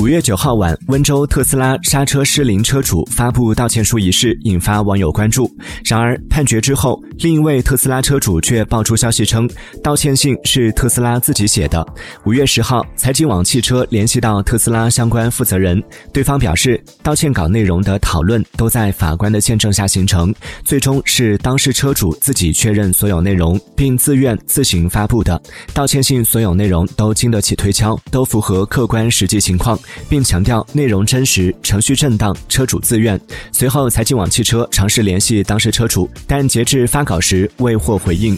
五月九号晚，温州特斯拉刹车失灵车主发布道歉书一事引发网友关注。然而，判决之后，另一位特斯拉车主却爆出消息称，道歉信是特斯拉自己写的。五月十号，财经网汽车联系到特斯拉相关负责人，对方表示，道歉稿内容的讨论都在法官的见证下形成，最终是当事车主自己确认所有内容，并自愿自行发布的。道歉信所有内容都经得起推敲，都符合客观实际情况。并强调内容真实、程序正当、车主自愿。随后，财经网汽车尝试联系当事车主，但截至发稿时未获回应。